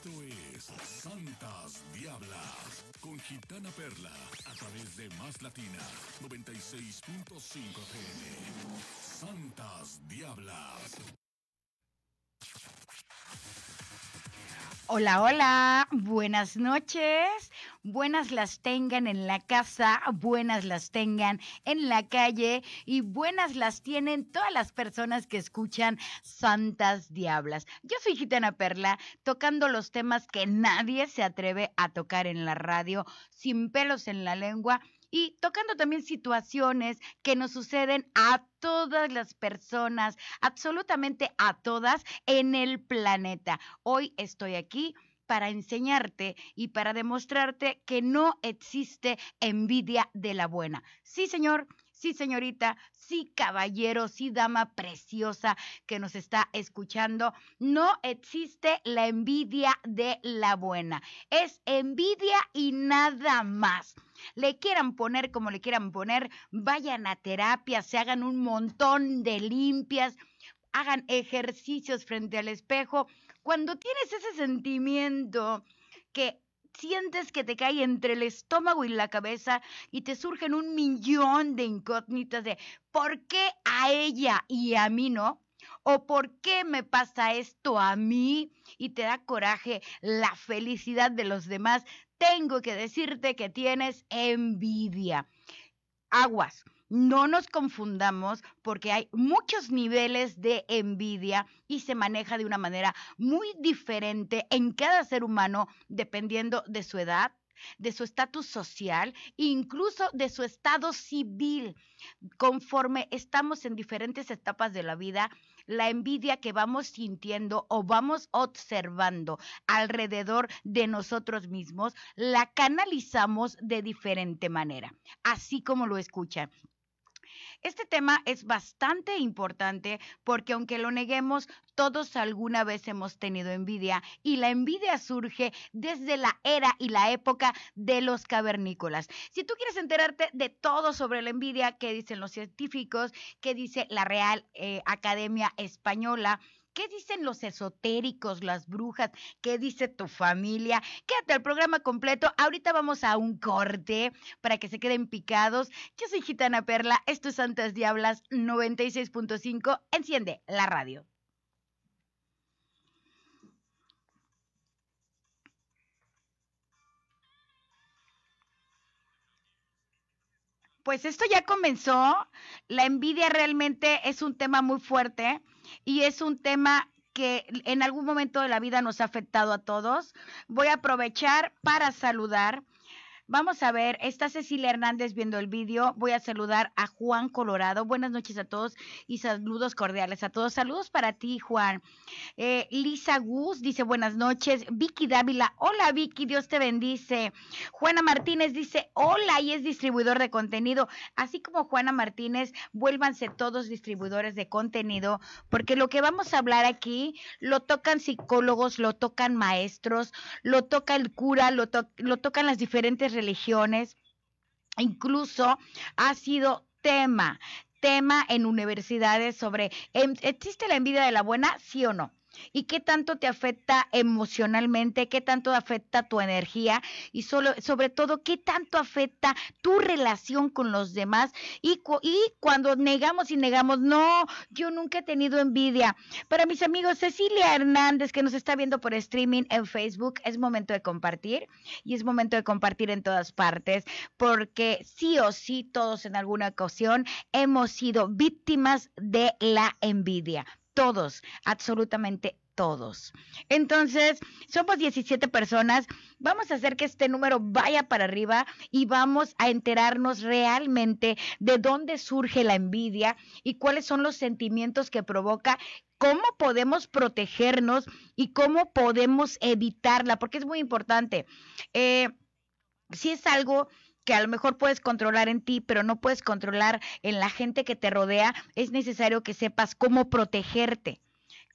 Esto es Santas Diablas con Gitana Perla a través de Más Latina 96.5 FM. Santas Diablas. Hola, hola, buenas noches. Buenas las tengan en la casa, buenas las tengan en la calle y buenas las tienen todas las personas que escuchan Santas Diablas. Yo soy Gitana Perla, tocando los temas que nadie se atreve a tocar en la radio, sin pelos en la lengua y tocando también situaciones que nos suceden a todas las personas, absolutamente a todas en el planeta. Hoy estoy aquí para enseñarte y para demostrarte que no existe envidia de la buena. Sí, señor, sí, señorita, sí, caballero, sí, dama preciosa que nos está escuchando, no existe la envidia de la buena. Es envidia y nada más le quieran poner como le quieran poner, vayan a terapia, se hagan un montón de limpias, hagan ejercicios frente al espejo. Cuando tienes ese sentimiento que sientes que te cae entre el estómago y la cabeza y te surgen un millón de incógnitas de ¿por qué a ella y a mí no? ¿O por qué me pasa esto a mí? Y te da coraje la felicidad de los demás tengo que decirte que tienes envidia. Aguas. No nos confundamos porque hay muchos niveles de envidia y se maneja de una manera muy diferente en cada ser humano dependiendo de su edad, de su estatus social, incluso de su estado civil. Conforme estamos en diferentes etapas de la vida, la envidia que vamos sintiendo o vamos observando alrededor de nosotros mismos, la canalizamos de diferente manera, así como lo escuchan. Este tema es bastante importante porque aunque lo neguemos, todos alguna vez hemos tenido envidia y la envidia surge desde la era y la época de los cavernícolas. Si tú quieres enterarte de todo sobre la envidia, qué dicen los científicos, qué dice la Real eh, Academia Española, ¿Qué dicen los esotéricos, las brujas? ¿Qué dice tu familia? Quédate al programa completo. Ahorita vamos a un corte para que se queden picados. Yo soy Gitana Perla, esto es Santas Diablas 96.5. Enciende la radio. Pues esto ya comenzó. La envidia realmente es un tema muy fuerte y es un tema que en algún momento de la vida nos ha afectado a todos. Voy a aprovechar para saludar Vamos a ver, está Cecilia Hernández viendo el vídeo. Voy a saludar a Juan Colorado. Buenas noches a todos y saludos cordiales a todos. Saludos para ti, Juan. Eh, Lisa Gus dice buenas noches. Vicky Dávila, hola Vicky, Dios te bendice. Juana Martínez dice hola y es distribuidor de contenido. Así como Juana Martínez, vuélvanse todos distribuidores de contenido, porque lo que vamos a hablar aquí lo tocan psicólogos, lo tocan maestros, lo toca el cura, lo, lo tocan las diferentes religiones, incluso ha sido tema, tema en universidades sobre, em, ¿existe la envidia de la buena? ¿Sí o no? Y qué tanto te afecta emocionalmente, qué tanto afecta tu energía y solo, sobre todo qué tanto afecta tu relación con los demás y, y cuando negamos y negamos, no, yo nunca he tenido envidia. Para mis amigos, Cecilia Hernández que nos está viendo por streaming en Facebook, es momento de compartir y es momento de compartir en todas partes porque sí o sí todos en alguna ocasión hemos sido víctimas de la envidia todos, absolutamente todos. Entonces, somos 17 personas. Vamos a hacer que este número vaya para arriba y vamos a enterarnos realmente de dónde surge la envidia y cuáles son los sentimientos que provoca cómo podemos protegernos y cómo podemos evitarla, porque es muy importante. Eh, si es algo que a lo mejor puedes controlar en ti, pero no puedes controlar en la gente que te rodea, es necesario que sepas cómo protegerte,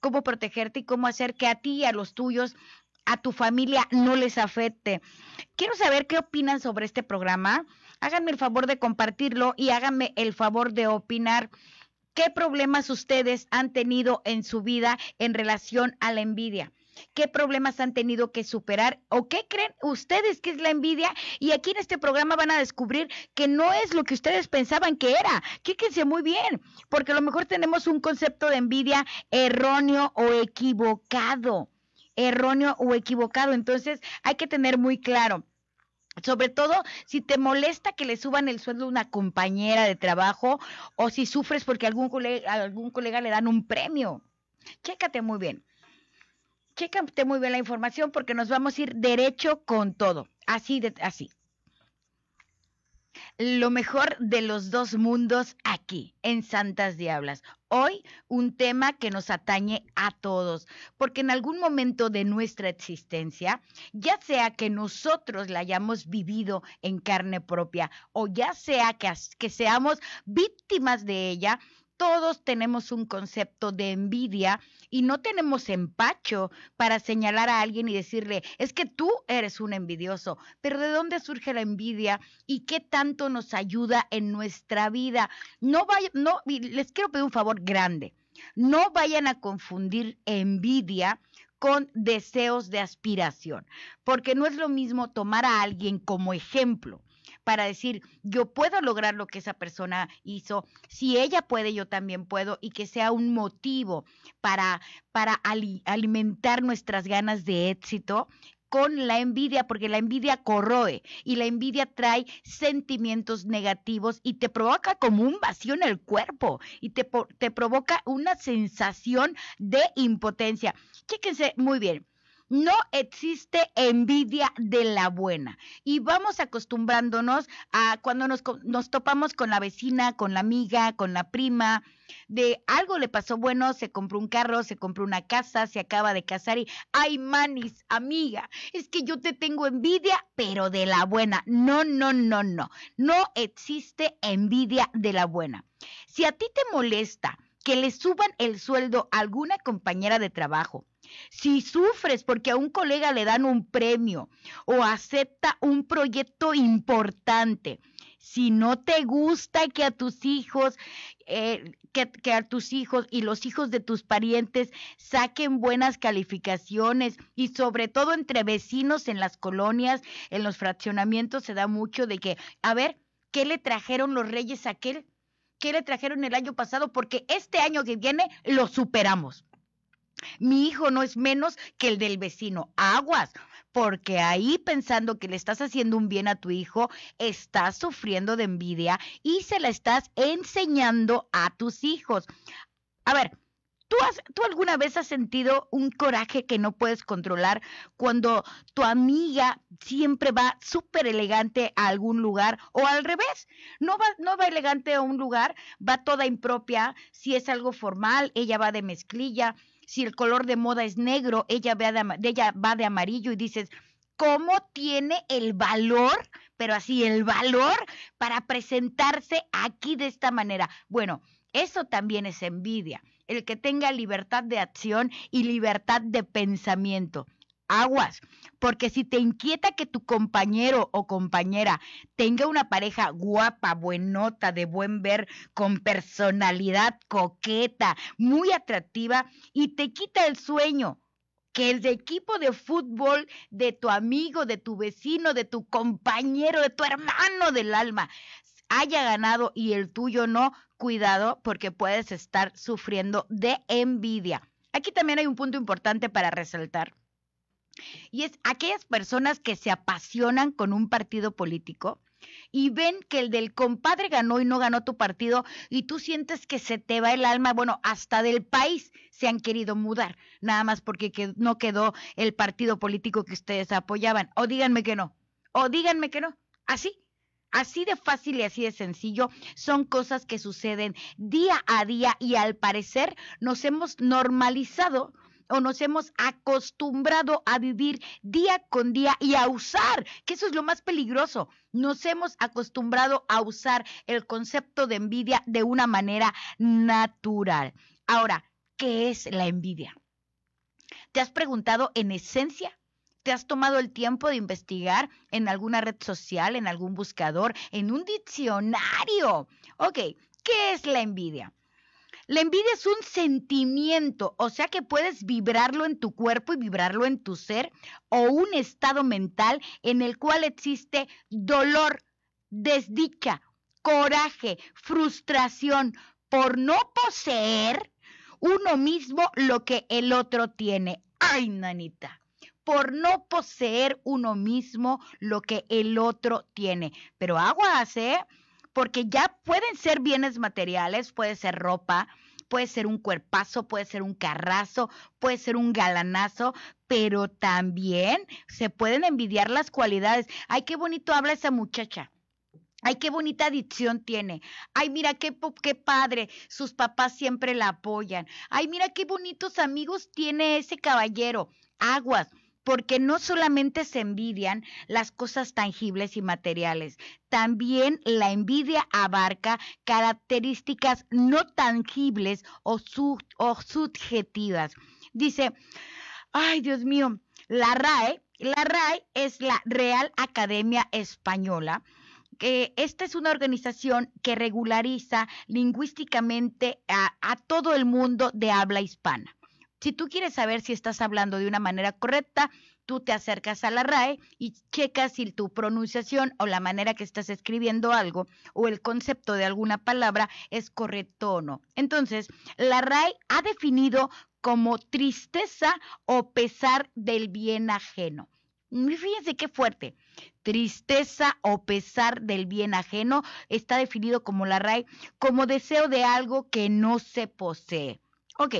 cómo protegerte y cómo hacer que a ti y a los tuyos a tu familia no les afecte. Quiero saber qué opinan sobre este programa. Háganme el favor de compartirlo y háganme el favor de opinar qué problemas ustedes han tenido en su vida en relación a la envidia. Qué problemas han tenido que superar o qué creen ustedes que es la envidia. Y aquí en este programa van a descubrir que no es lo que ustedes pensaban que era. Fíjense muy bien, porque a lo mejor tenemos un concepto de envidia erróneo o equivocado. Erróneo o equivocado. Entonces hay que tener muy claro. Sobre todo si te molesta que le suban el sueldo a una compañera de trabajo o si sufres porque algún colega, algún colega le dan un premio. Chécate muy bien chécate muy bien la información porque nos vamos a ir derecho con todo. Así de así. Lo mejor de los dos mundos aquí, en Santas Diablas. Hoy un tema que nos atañe a todos, porque en algún momento de nuestra existencia, ya sea que nosotros la hayamos vivido en carne propia o ya sea que, que seamos víctimas de ella, todos tenemos un concepto de envidia y no tenemos empacho para señalar a alguien y decirle, es que tú eres un envidioso, pero ¿de dónde surge la envidia y qué tanto nos ayuda en nuestra vida? No vaya, no, les quiero pedir un favor grande. No vayan a confundir envidia con deseos de aspiración, porque no es lo mismo tomar a alguien como ejemplo para decir, yo puedo lograr lo que esa persona hizo, si ella puede, yo también puedo, y que sea un motivo para, para alimentar nuestras ganas de éxito con la envidia, porque la envidia corroe y la envidia trae sentimientos negativos y te provoca como un vacío en el cuerpo y te, te provoca una sensación de impotencia. Chéquense muy bien. No existe envidia de la buena. Y vamos acostumbrándonos a cuando nos, nos, topamos con la vecina, con la amiga, con la prima, de algo le pasó bueno, se compró un carro, se compró una casa, se acaba de casar y, ay, manis, amiga, es que yo te tengo envidia, pero de la buena. No, no, no, no. No existe envidia de la buena. Si a ti te molesta que le suban el sueldo a alguna compañera de trabajo, si sufres porque a un colega le dan un premio o acepta un proyecto importante, si no te gusta que a tus hijos, eh, que, que, a tus hijos y los hijos de tus parientes saquen buenas calificaciones y sobre todo entre vecinos en las colonias, en los fraccionamientos se da mucho de que, a ver, ¿qué le trajeron los reyes a aquel? ¿Qué le trajeron el año pasado? Porque este año que viene lo superamos. Mi hijo no es menos que el del vecino. Aguas, porque ahí pensando que le estás haciendo un bien a tu hijo, estás sufriendo de envidia y se la estás enseñando a tus hijos. A ver, ¿Tú, has, ¿Tú alguna vez has sentido un coraje que no puedes controlar cuando tu amiga siempre va súper elegante a algún lugar o al revés? No va, no va elegante a un lugar, va toda impropia. Si es algo formal, ella va de mezclilla si el color de moda es negro, ella, de, ella va de amarillo y dices, ¿cómo tiene el valor, pero así el valor para presentarse aquí de esta manera? Bueno, eso también es envidia, el que tenga libertad de acción y libertad de pensamiento. Aguas, porque si te inquieta que tu compañero o compañera tenga una pareja guapa, buenota, de buen ver, con personalidad coqueta, muy atractiva, y te quita el sueño, que el equipo de fútbol de tu amigo, de tu vecino, de tu compañero, de tu hermano del alma haya ganado y el tuyo no, cuidado porque puedes estar sufriendo de envidia. Aquí también hay un punto importante para resaltar y es aquellas personas que se apasionan con un partido político y ven que el del compadre ganó y no ganó tu partido y tú sientes que se te va el alma, bueno, hasta del país se han querido mudar, nada más porque no quedó el partido político que ustedes apoyaban. O díganme que no, o díganme que no, así. Así de fácil y así de sencillo son cosas que suceden día a día y al parecer nos hemos normalizado o nos hemos acostumbrado a vivir día con día y a usar, que eso es lo más peligroso. Nos hemos acostumbrado a usar el concepto de envidia de una manera natural. Ahora, ¿qué es la envidia? ¿Te has preguntado en esencia? ¿Te has tomado el tiempo de investigar en alguna red social, en algún buscador, en un diccionario? Ok, ¿qué es la envidia? La envidia es un sentimiento, o sea que puedes vibrarlo en tu cuerpo y vibrarlo en tu ser, o un estado mental en el cual existe dolor, desdicha, coraje, frustración por no poseer uno mismo lo que el otro tiene. Ay, nanita por no poseer uno mismo lo que el otro tiene. Pero aguas, ¿eh? Porque ya pueden ser bienes materiales, puede ser ropa, puede ser un cuerpazo, puede ser un carrazo, puede ser un galanazo, pero también se pueden envidiar las cualidades. Ay, qué bonito habla esa muchacha. Ay, qué bonita adicción tiene. Ay, mira qué, qué padre. Sus papás siempre la apoyan. Ay, mira qué bonitos amigos tiene ese caballero. Aguas porque no solamente se envidian las cosas tangibles y materiales, también la envidia abarca características no tangibles o, subjetivas. Dice, ay Dios mío, la RAE, la RAE es la Real Academia Española. que esta es una organización que regulariza lingüísticamente a todo el mundo de habla hispana. Si tú quieres saber si estás hablando de una manera correcta, tú te acercas a la RAE y checas si tu pronunciación o la manera que estás escribiendo algo o el concepto de alguna palabra es correcto o no. Entonces, la RAE ha definido como tristeza o pesar del bien ajeno. Fíjense qué fuerte. Tristeza o pesar del bien ajeno está definido como la RAE como deseo de algo que no se posee. Ok,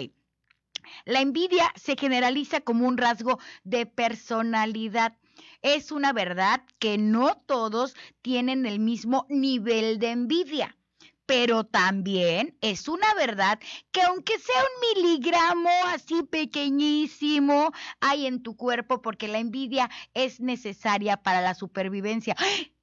la envidia se generaliza como un rasgo de personalidad. Es una verdad que no todos tienen el mismo nivel de envidia pero también es una verdad que aunque sea un miligramo así pequeñísimo, hay en tu cuerpo porque la envidia es necesaria para la supervivencia.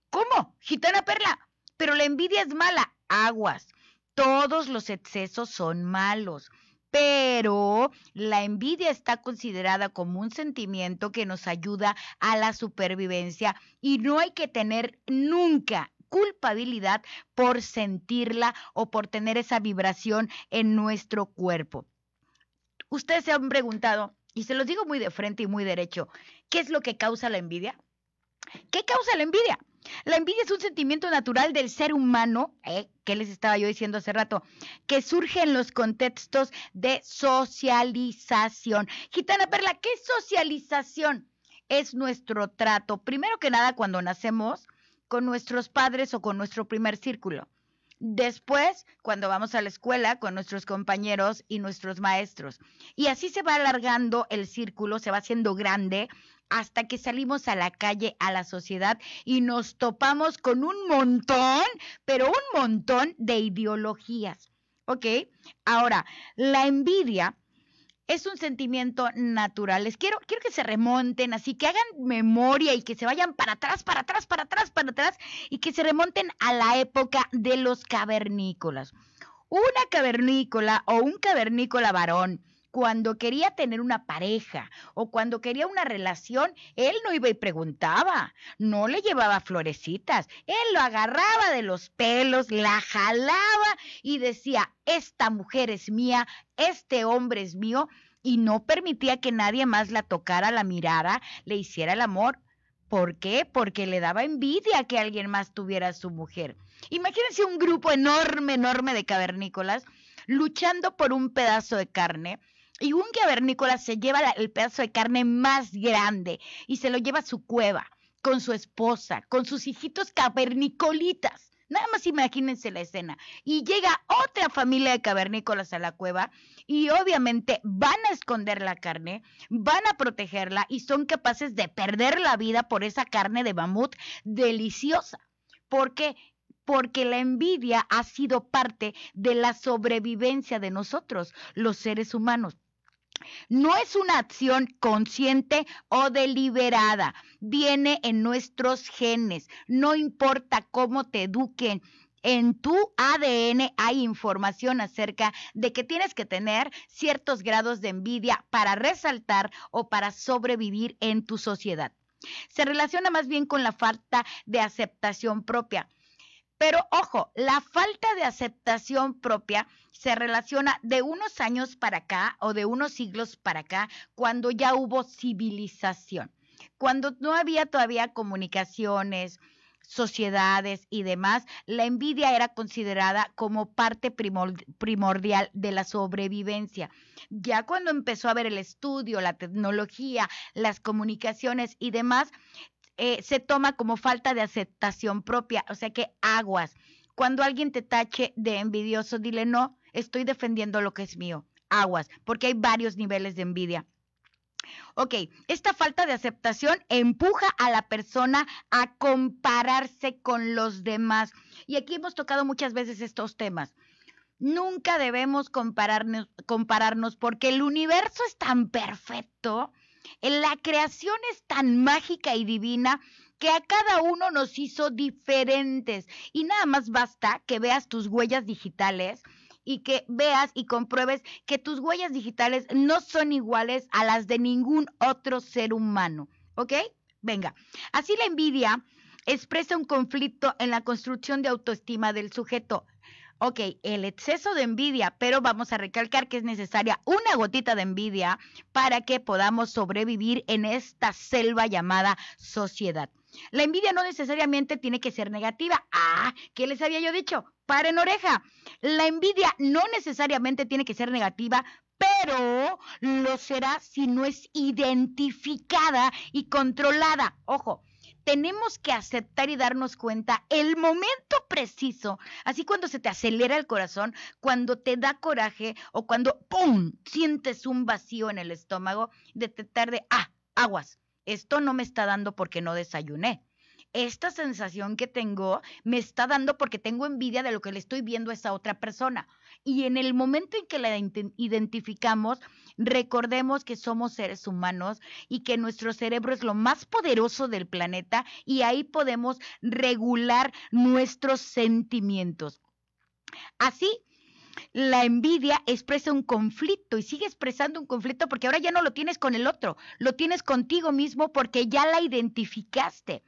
¿Cómo? Gitana Perla, pero la envidia es mala. Aguas. Todos los excesos son malos pero la envidia está considerada como un sentimiento que nos ayuda a la supervivencia y no hay que tener nunca culpabilidad por sentirla o por tener esa vibración en nuestro cuerpo. Ustedes se han preguntado, y se los digo muy de frente y muy derecho, ¿qué es lo que causa la envidia? ¿Qué causa la envidia? La envidia es un sentimiento natural del ser humano, ¿eh? que les estaba yo diciendo hace rato, que surge en los contextos de socialización. Gitana Perla, ¿qué socialización? Es nuestro trato, primero que nada cuando nacemos, con nuestros padres o con nuestro primer círculo. Después, cuando vamos a la escuela con nuestros compañeros y nuestros maestros. Y así se va alargando el círculo, se va haciendo grande hasta que salimos a la calle, a la sociedad y nos topamos con un montón, pero un montón de ideologías. ¿Ok? Ahora, la envidia es un sentimiento natural. Les quiero, quiero que se remonten, así que hagan memoria y que se vayan para atrás, para atrás, para atrás, para atrás y que se remonten a la época de los cavernícolas. Una cavernícola o un cavernícola varón cuando quería tener una pareja o cuando quería una relación, él no iba y preguntaba, no le llevaba florecitas, él lo agarraba de los pelos, la jalaba y decía, esta mujer es mía, este hombre es mío, y no permitía que nadie más la tocara, la mirara, le hiciera el amor. ¿Por qué? Porque le daba envidia que alguien más tuviera a su mujer. Imagínense un grupo enorme, enorme de cavernícolas luchando por un pedazo de carne y un cavernícola se lleva el pedazo de carne más grande y se lo lleva a su cueva con su esposa, con sus hijitos cavernicolitas. Nada más imagínense la escena. Y llega otra familia de cavernícolas a la cueva y obviamente van a esconder la carne, van a protegerla y son capaces de perder la vida por esa carne de mamut deliciosa. Porque porque la envidia ha sido parte de la sobrevivencia de nosotros, los seres humanos. No es una acción consciente o deliberada, viene en nuestros genes, no importa cómo te eduquen. En tu ADN hay información acerca de que tienes que tener ciertos grados de envidia para resaltar o para sobrevivir en tu sociedad. Se relaciona más bien con la falta de aceptación propia Pero ojo, la falta de aceptación propia se relaciona de unos años para acá o de unos siglos para acá, cuando ya hubo civilización, cuando no había todavía comunicaciones, sociedades y demás, la envidia era considerada como parte primordial de la sobrevivencia. Ya cuando empezó a haber el estudio, la tecnología, las comunicaciones y demás, eh, se toma como falta de aceptación propia, o sea que aguas. Cuando alguien te tache de envidioso, dile no, estoy defendiendo lo que es mío. Aguas, porque hay varios niveles de envidia. Ok, esta falta de aceptación empuja a la persona a compararse con los demás. Y aquí hemos tocado muchas veces estos temas. Nunca debemos compararnos, compararnos porque el universo es tan perfecto, la creación es tan mágica y divina que a cada uno nos hizo diferentes. Y nada más basta que veas tus huellas digitales y que veas y compruebes que tus huellas digitales no son iguales a las de ningún otro ser humano. ¿Ok? Venga, así la envidia expresa un conflicto en la construcción de autoestima del sujeto. Ok, el exceso de envidia, pero vamos a recalcar que es necesaria una gotita de envidia para que podamos sobrevivir en esta selva llamada sociedad. La envidia no necesariamente tiene que ser negativa. Ah, ¿qué les había yo dicho? Paren oreja. La envidia no necesariamente tiene que ser negativa, pero lo será si no es identificada y controlada. Ojo, tenemos que aceptar y darnos cuenta el momento preciso, así cuando se te acelera el corazón, cuando te da coraje o cuando, ¡pum!, sientes un vacío en el estómago, detectar de, ah, aguas, esto no me está dando porque no desayuné. Esta sensación que tengo me está dando porque tengo envidia de lo que le estoy viendo a esa otra persona. Y en el momento en que la identificamos, recordemos que somos seres humanos y que nuestro cerebro es lo más poderoso del planeta y ahí podemos regular nuestros sentimientos. Así, la envidia expresa un conflicto y sigue expresando un conflicto porque ahora ya no lo tienes con el otro, lo tienes contigo mismo porque ya la identificaste,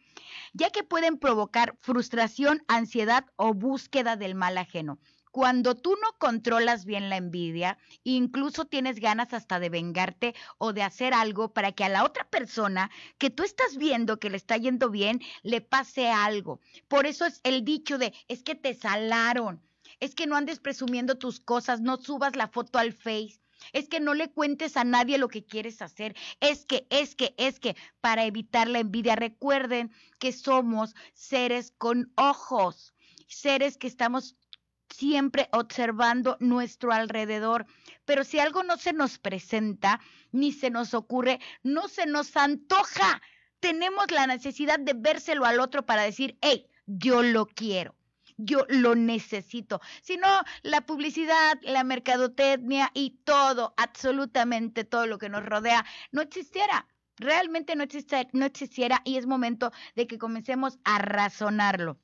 ya que pueden provocar frustración, ansiedad o búsqueda del mal ajeno. Cuando tú no controlas bien la envidia, incluso tienes ganas hasta de vengarte o de hacer algo para que a la otra persona que tú estás viendo que le está yendo bien, le pase algo. Por eso es el dicho de, es que te salaron es que no andes presumiendo tus cosas, no subas la foto al Face. Es que no le cuentes a nadie lo que quieres hacer. Es que, es que, es que, para evitar la envidia, recuerden que somos seres con ojos, seres que estamos siempre observando nuestro alrededor. Pero si algo no se nos presenta, ni se nos ocurre, no se nos antoja. Tenemos la necesidad de vérselo al otro para decir, hey, yo lo quiero yo lo necesito. Si no, la publicidad, la mercadotecnia y todo, absolutamente todo lo que nos rodea, no existiera. Realmente no, no existiera y es momento de que comencemos a razonarlo.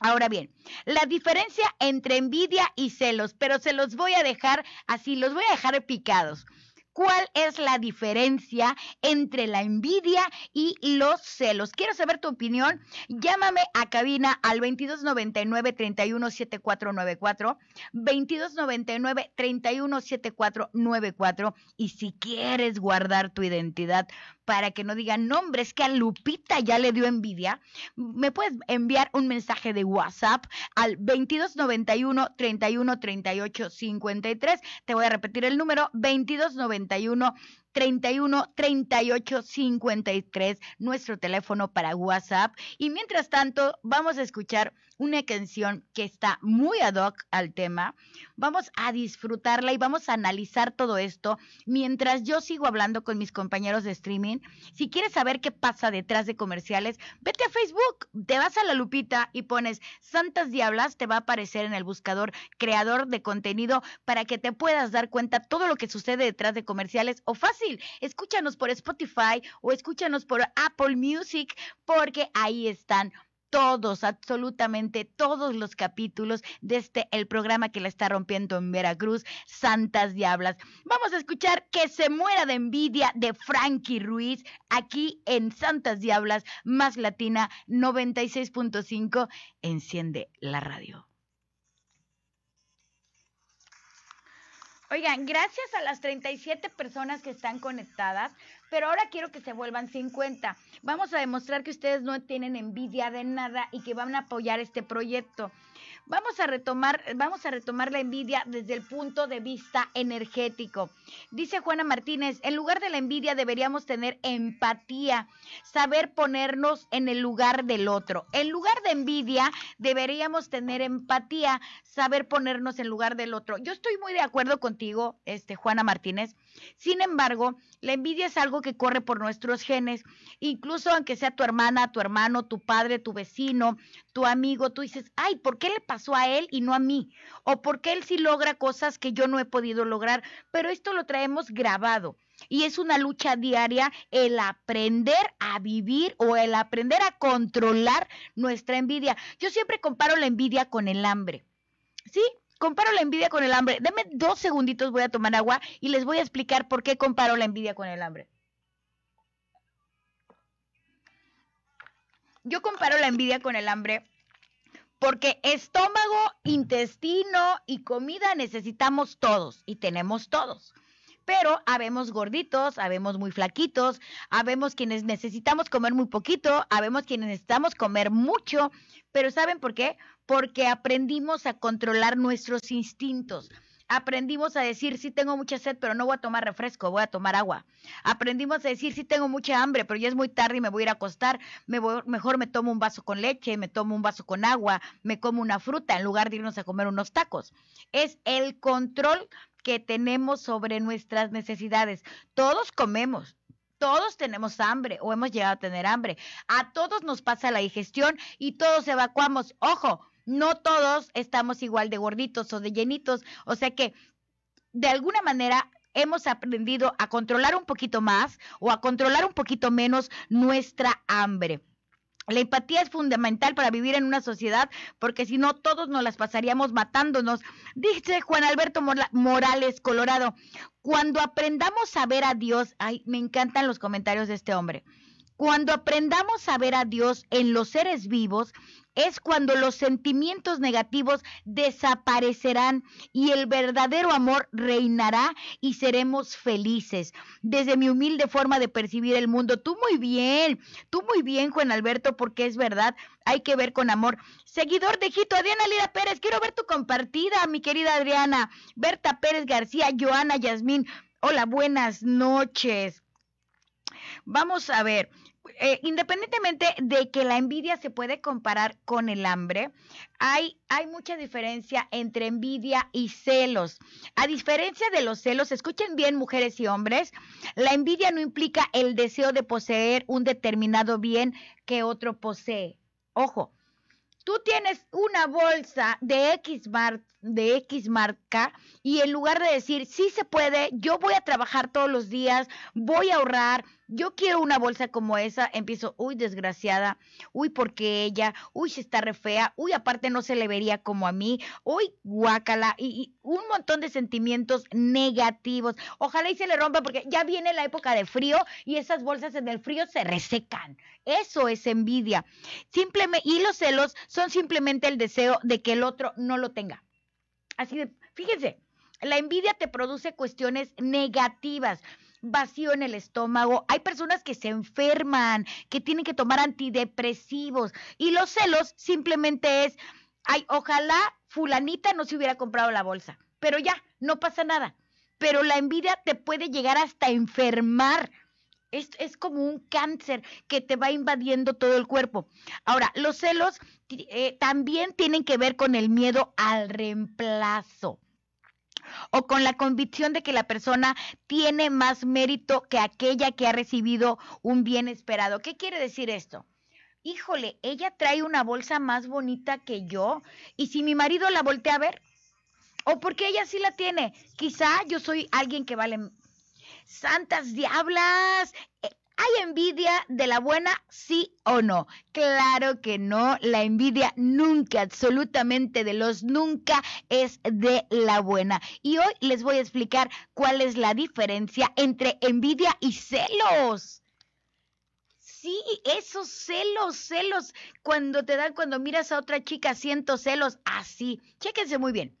Ahora bien, la diferencia entre envidia y celos, pero se los voy a dejar así, los voy a dejar picados. ¿Cuál es la diferencia entre la envidia y los celos? Quiero saber tu opinión. Llámame a cabina al 2299 317494, 2299 317494 y si quieres guardar tu identidad para que no digan, nombres que a Lupita ya le dio envidia, me puedes enviar un mensaje de WhatsApp al 2291 3138 53. Te voy a repetir el número 2291 31 38 53, nuestro teléfono para WhatsApp. Y mientras tanto, vamos a escuchar una canción que está muy ad hoc al tema. Vamos a disfrutarla y vamos a analizar todo esto mientras yo sigo hablando con mis compañeros de streaming. Si quieres saber qué pasa detrás de comerciales, vete a Facebook, te vas a la lupita y pones Santas Diablas, te va a aparecer en el buscador creador de contenido para que te puedas dar cuenta todo lo que sucede detrás de comerciales o fácil Escúchanos por Spotify o escúchanos por Apple Music porque ahí están todos, absolutamente todos los capítulos de este, el programa que la está rompiendo en Veracruz, Santas Diablas. Vamos a escuchar Que se muera de envidia de Frankie Ruiz aquí en Santas Diablas, más latina 96.5. Enciende la radio. Oigan, gracias a las 37 personas que están conectadas, pero ahora quiero que se vuelvan 50. Vamos a demostrar que ustedes no tienen envidia de nada y que van a apoyar este proyecto. Vamos a retomar, vamos a retomar la envidia desde el punto de vista energético. Dice Juana Martínez, en lugar de la envidia deberíamos tener empatía, saber ponernos en el lugar del otro. En lugar de envidia deberíamos tener empatía, saber ponernos en lugar del otro. Yo estoy muy de acuerdo contigo, este Juana Martínez. Sin embargo, la envidia es algo que corre por nuestros genes, incluso aunque sea tu hermana, tu hermano, tu padre, tu vecino, tu amigo, tú dices, ay, ¿por qué le pasó a él y no a mí? O ¿por qué él sí logra cosas que yo no he podido lograr? Pero esto lo traemos grabado. Y es una lucha diaria el aprender a vivir o el aprender a controlar nuestra envidia. Yo siempre comparo la envidia con el hambre. ¿Sí? Comparo la envidia con el hambre. Deme dos segunditos, voy a tomar agua y les voy a explicar por qué comparo la envidia con el hambre. Yo comparo la envidia con el hambre porque estómago, intestino y comida necesitamos todos y tenemos todos. Pero habemos gorditos, habemos muy flaquitos, habemos quienes necesitamos comer muy poquito, habemos quienes necesitamos comer mucho, pero ¿saben por qué? Porque aprendimos a controlar nuestros instintos. Aprendimos a decir, sí tengo mucha sed, pero no voy a tomar refresco, voy a tomar agua. Aprendimos a decir, sí tengo mucha hambre, pero ya es muy tarde y me voy a ir a acostar. Me mejor me tomo un vaso con leche, me tomo un vaso con agua, me como una fruta en lugar de irnos a comer unos tacos. Es el control que tenemos sobre nuestras necesidades. Todos comemos, todos tenemos hambre o hemos llegado a tener hambre. A todos nos pasa la digestión y todos evacuamos. Ojo, no todos estamos igual de gorditos o de llenitos, o sea que de alguna manera hemos aprendido a controlar un poquito más o a controlar un poquito menos nuestra hambre. La empatía es fundamental para vivir en una sociedad porque si no todos nos las pasaríamos matándonos. Dice Juan Alberto Morales, Colorado, cuando aprendamos a ver a Dios, ay, me encantan los comentarios de este hombre. Cuando aprendamos a ver a Dios en los seres vivos, es cuando los sentimientos negativos desaparecerán y el verdadero amor reinará y seremos felices. Desde mi humilde forma de percibir el mundo, tú muy bien, tú muy bien, Juan Alberto, porque es verdad, hay que ver con amor. Seguidor de Jito, Adriana Lira Pérez, quiero ver tu compartida, mi querida Adriana. Berta Pérez García, Joana Yasmín, hola, buenas noches. Vamos a ver, eh, independientemente de que la envidia se puede comparar con el hambre, hay, hay mucha diferencia entre envidia y celos. A diferencia de los celos, escuchen bien mujeres y hombres, la envidia no implica el deseo de poseer un determinado bien que otro posee. Ojo, tú tienes una bolsa de X, de X marca y en lugar de decir, sí se puede, yo voy a trabajar todos los días, voy a ahorrar, yo quiero una bolsa como esa, empiezo, uy, desgraciada, uy, porque ella, uy, se está re fea, uy, aparte no se le vería como a mí, uy, guácala, y, y, un montón de sentimientos negativos. Ojalá y se le rompa porque ya viene la época de frío y esas bolsas en el frío se resecan. Eso es envidia. Simplemente, y los celos son simplemente el deseo de que el otro no lo tenga. Así de, fíjense, la envidia te produce cuestiones negativas vacío en el estómago. Hay personas que se enferman, que tienen que tomar antidepresivos. Y los celos simplemente es, ay, ojalá fulanita no se hubiera comprado la bolsa. Pero ya, no pasa nada. Pero la envidia te puede llegar hasta enfermar. Es, es, como un cáncer que te va invadiendo todo el cuerpo. Ahora, los celos eh, también tienen que ver con el miedo al reemplazo o con la convicción de que la persona tiene más mérito que aquella que ha recibido un bien esperado. ¿Qué quiere decir esto? Híjole, ella trae una bolsa más bonita que yo y si mi marido la voltea a ver, o porque ella sí la tiene, quizá yo soy alguien que vale santas diablas. ¿Hay envidia de la buena, sí o no? Claro que no, la envidia nunca, absolutamente de los nunca es de la buena. Y hoy les voy a explicar cuál es la diferencia entre envidia y celos. Sí, esos celos, celos, cuando te dan, cuando miras a otra chica, siento celos, así. Chéquense muy bien.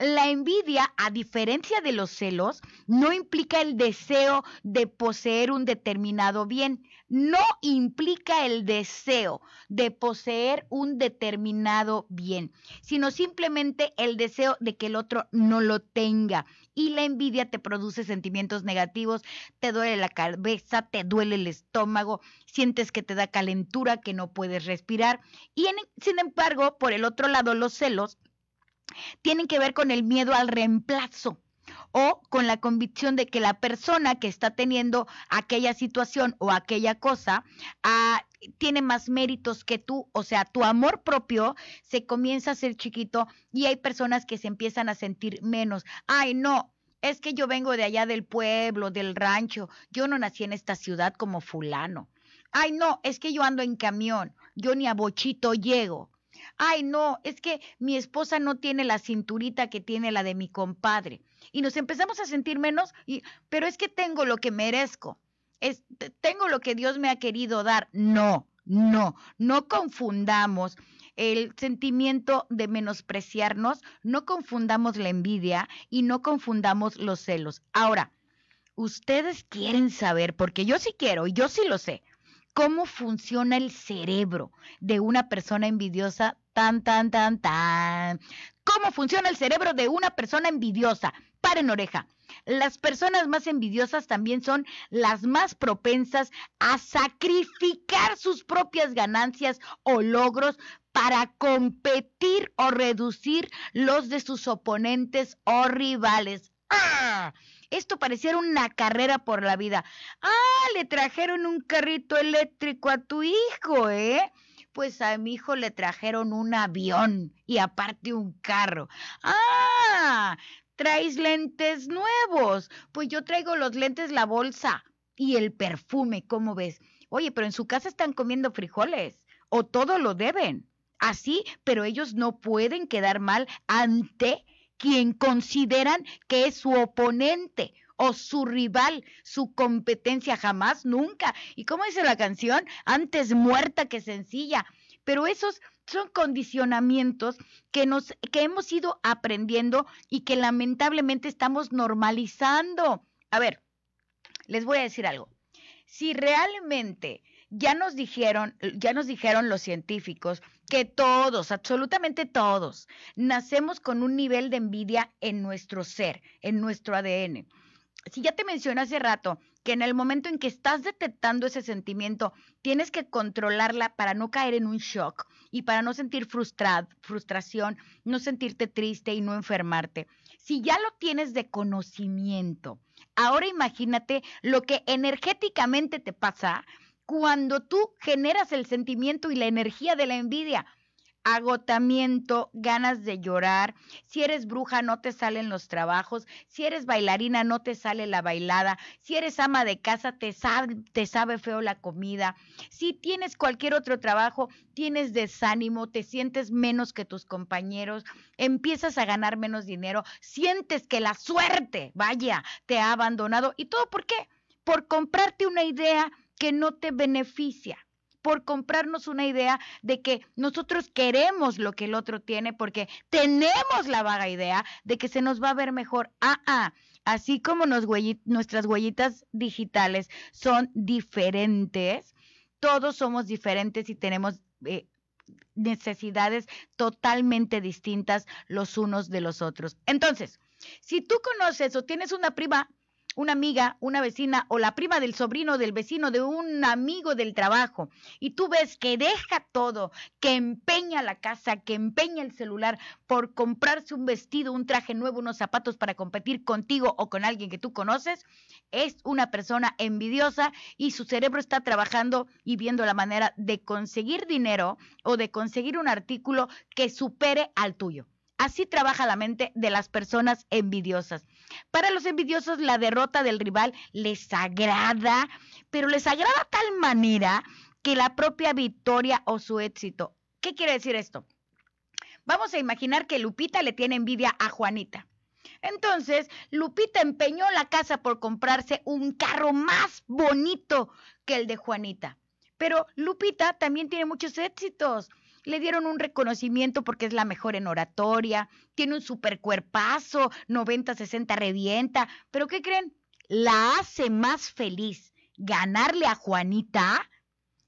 La envidia, a diferencia de los celos, no implica el deseo de poseer un determinado bien, no implica el deseo de poseer un determinado bien, sino simplemente el deseo de que el otro no lo tenga. Y la envidia te produce sentimientos negativos, te duele la cabeza, te duele el estómago, sientes que te da calentura, que no puedes respirar. Y sin embargo, por el otro lado, los celos tienen que ver con el miedo al reemplazo o con la convicción de que la persona que está teniendo aquella situación o aquella cosa ah, tiene más méritos que tú, o sea, tu amor propio se comienza a ser chiquito y hay personas que se empiezan a sentir menos. Ay, no, es que yo vengo de allá del pueblo, del rancho, yo no nací en esta ciudad como fulano. Ay, no, es que yo ando en camión, yo ni a bochito llego ay, no, es que mi esposa no tiene la cinturita que tiene la de mi compadre. Y nos empezamos a sentir menos, y, pero es que tengo lo que merezco, tengo lo que Dios me ha querido dar. No, no, no confundamos el sentimiento de menospreciarnos, no confundamos la envidia y no confundamos los celos. Ahora, ustedes quieren saber, porque yo sí quiero y yo sí lo sé, cómo funciona el cerebro de una persona envidiosa tan, tan, tan, tan. ¿Cómo funciona el cerebro de una persona envidiosa? Paren oreja. Las personas más envidiosas también son las más propensas a sacrificar sus propias ganancias o logros para competir o reducir los de sus oponentes o rivales. ¡Ah! Esto pareciera una carrera por la vida. Ah, le trajeron un carrito eléctrico a tu hijo, ¿eh? Pues a mi hijo le trajeron un avión y aparte un carro. Ah, traes lentes nuevos. Pues yo traigo los lentes, la bolsa y el perfume, ¿cómo ves? Oye, pero en su casa están comiendo frijoles o todo lo deben. Así, pero ellos no pueden quedar mal ante quien consideran que es su oponente o su rival, su competencia jamás, nunca. ¿Y cómo dice la canción? Antes muerta que sencilla. Pero esos son condicionamientos que nos que hemos ido aprendiendo y que lamentablemente estamos normalizando. A ver, les voy a decir algo. Si realmente ya nos dijeron, ya nos dijeron los científicos que todos, absolutamente todos, nacemos con un nivel de envidia en nuestro ser, en nuestro ADN. Si ya te mencioné hace rato que en el momento en que estás detectando ese sentimiento, tienes que controlarla para no caer en un shock y para no sentir frustración, no sentirte triste y no enfermarte. Si ya lo tienes de conocimiento, ahora imagínate lo que energéticamente te pasa cuando tú generas el sentimiento y la energía de la envidia. Agotamiento, ganas de llorar. Si eres bruja, no te salen los trabajos. Si eres bailarina, no te sale la bailada. Si eres ama de casa, te sabe, feo la comida. Si tienes cualquier otro trabajo, tienes desánimo, te sientes menos que tus compañeros, empiezas a ganar menos dinero, sientes que la suerte, vaya, te ha abandonado. ¿Y todo por qué? Por comprarte una idea que no te beneficia por comprarnos una idea de que nosotros queremos lo que el otro tiene porque tenemos la vaga idea de que se nos va a ver mejor. Ah, ah. Así como nuestras huellitas digitales son diferentes, todos somos diferentes y tenemos eh, necesidades totalmente distintas los unos de los otros. Entonces, si tú conoces o tienes una prima una amiga, una vecina o la prima del sobrino del vecino de un amigo del trabajo y tú ves que deja todo, que empeña la casa, que empeña el celular por comprarse un vestido, un traje nuevo, unos zapatos para competir contigo o con alguien que tú conoces, es una persona envidiosa y su cerebro está trabajando y viendo la manera de conseguir dinero o de conseguir un artículo que supere al tuyo Así trabaja la mente de las personas envidiosas. Para los envidiosos, la derrota del rival les agrada, pero les agrada tal manera que la propia victoria o su éxito. ¿Qué quiere decir esto? Vamos a imaginar que Lupita le tiene envidia a Juanita. Entonces, Lupita empeñó la casa por comprarse un carro más bonito que el de Juanita. Pero Lupita también tiene muchos éxitos. Le dieron un reconocimiento porque es la mejor en oratoria, tiene un super cuerpazo, 90-60 revienta. Pero ¿qué creen? La hace más feliz ganarle a Juanita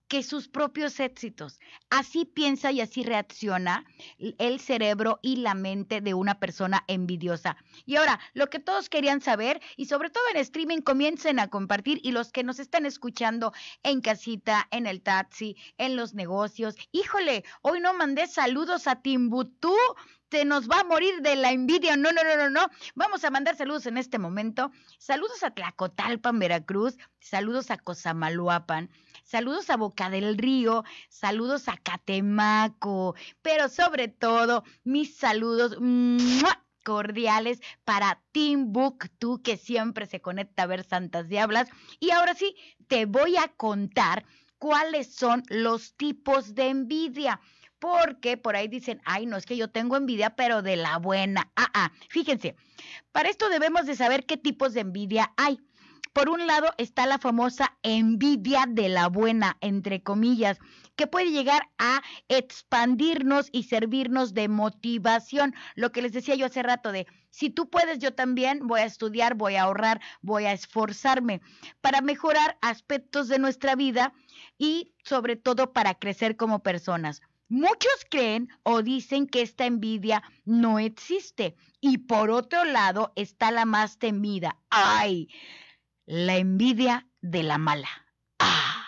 que sus propios éxitos. Así piensa y así reacciona el cerebro y la mente de una persona envidiosa. Y ahora, lo que todos querían saber, y sobre todo en streaming, comiencen a compartir, y los que nos están escuchando en casita, en el taxi, en los negocios, híjole, hoy no mandé saludos a Timbuktu se nos va a morir de la envidia. No, no, no, no, no. Vamos a mandar saludos en este momento. Saludos a Tlacotalpan, Veracruz. Saludos a Cozamaluapan. Saludos a Boca del Río. Saludos a Catemaco. Pero sobre todo, mis saludos cordiales para Timbuktu, que siempre se conecta a ver Santas Diablas. Y ahora sí, te voy a contar cuáles son los tipos de envidia porque por ahí dicen, ay, no es que yo tengo envidia, pero de la buena. Ah, ah, fíjense, para esto debemos de saber qué tipos de envidia hay. Por un lado está la famosa envidia de la buena, entre comillas, que puede llegar a expandirnos y servirnos de motivación. Lo que les decía yo hace rato de, si tú puedes, yo también voy a estudiar, voy a ahorrar, voy a esforzarme para mejorar aspectos de nuestra vida y sobre todo para crecer como personas. Muchos creen o dicen que esta envidia no existe. Y por otro lado está la más temida. ¡Ay! La envidia de la mala. ¡Ah!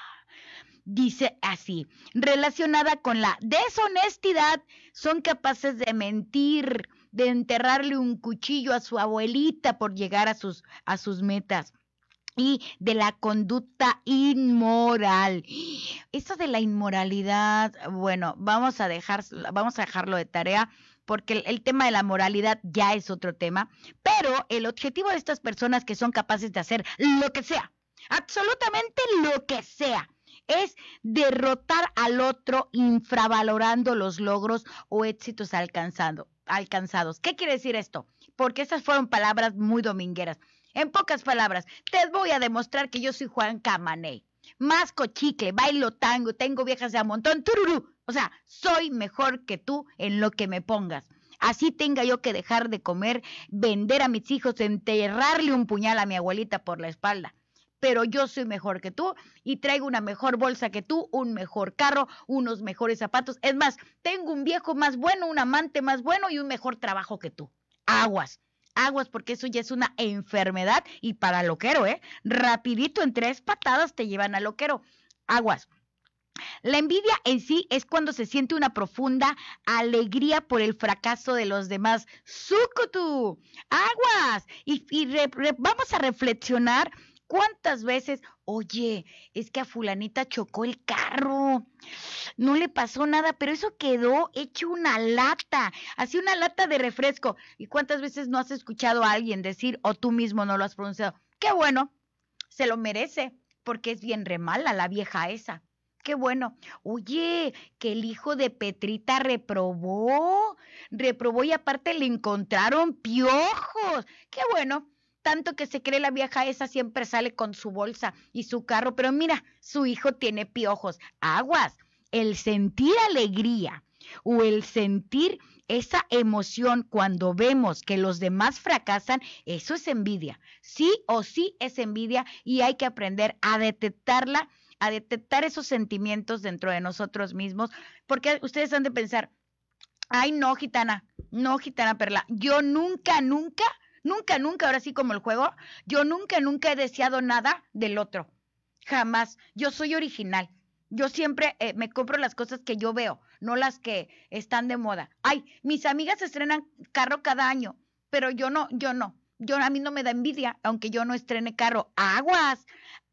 Dice así, relacionada con la deshonestidad, son capaces de mentir, de enterrarle un cuchillo a su abuelita por llegar a sus, a sus metas y de la conducta inmoral. Eso de la inmoralidad, bueno, vamos a dejar, vamos a dejarlo de tarea porque el, tema de la moralidad ya es otro tema, pero el objetivo de estas personas que son capaces de hacer lo que sea, absolutamente lo que sea, es derrotar al otro infravalorando los logros o éxitos alcanzando, alcanzados. ¿Qué quiere decir esto? Porque esas fueron palabras muy domingueras. En pocas palabras, te voy a demostrar que yo soy Juan Camaney. Masco chicle, bailo tango, tengo viejas de a montón, tururú. O sea, soy mejor que tú en lo que me pongas. Así tenga yo que dejar de comer, vender a mis hijos, enterrarle un puñal a mi abuelita por la espalda. Pero yo soy mejor que tú y traigo una mejor bolsa que tú, un mejor carro, unos mejores zapatos. Es más, tengo un viejo más bueno, un amante más bueno y un mejor trabajo que tú. Aguas aguas porque eso ya es una enfermedad y para loquero, ¿eh? Rapidito, en tres patadas te llevan a loquero. Aguas. La envidia en sí es cuando se siente una profunda alegría por el fracaso de los demás. ¡Sucutu! ¡Aguas! Y, vamos a reflexionar ¿Cuántas veces, oye, es que a fulanita chocó el carro? No le pasó nada, pero eso quedó hecho una lata, así una lata de refresco. ¿Y cuántas veces no has escuchado a alguien decir, o tú mismo no lo has pronunciado? Qué bueno, se lo merece, porque es bien remala la vieja esa. Qué bueno. Oye, que el hijo de Petrita reprobó, reprobó y aparte le encontraron piojos. Qué bueno tanto que se cree la vieja esa siempre sale con su bolsa y su carro, pero mira, su hijo tiene piojos. Aguas, el sentir alegría o el sentir esa emoción cuando vemos que los demás fracasan, eso es envidia. Sí o sí es envidia y hay que aprender a detectarla, a detectar esos sentimientos dentro de nosotros mismos, porque ustedes han de pensar, ay no, gitana, no, gitana perla, yo nunca, nunca Nunca, nunca, ahora sí como el juego, yo nunca, nunca he deseado nada del otro. Jamás. Yo soy original. Yo siempre eh, me compro las cosas que yo veo, no las que están de moda. Ay, mis amigas estrenan carro cada año, pero yo no, yo no. Yo a mí no me da envidia, aunque yo no estrene carro. Aguas,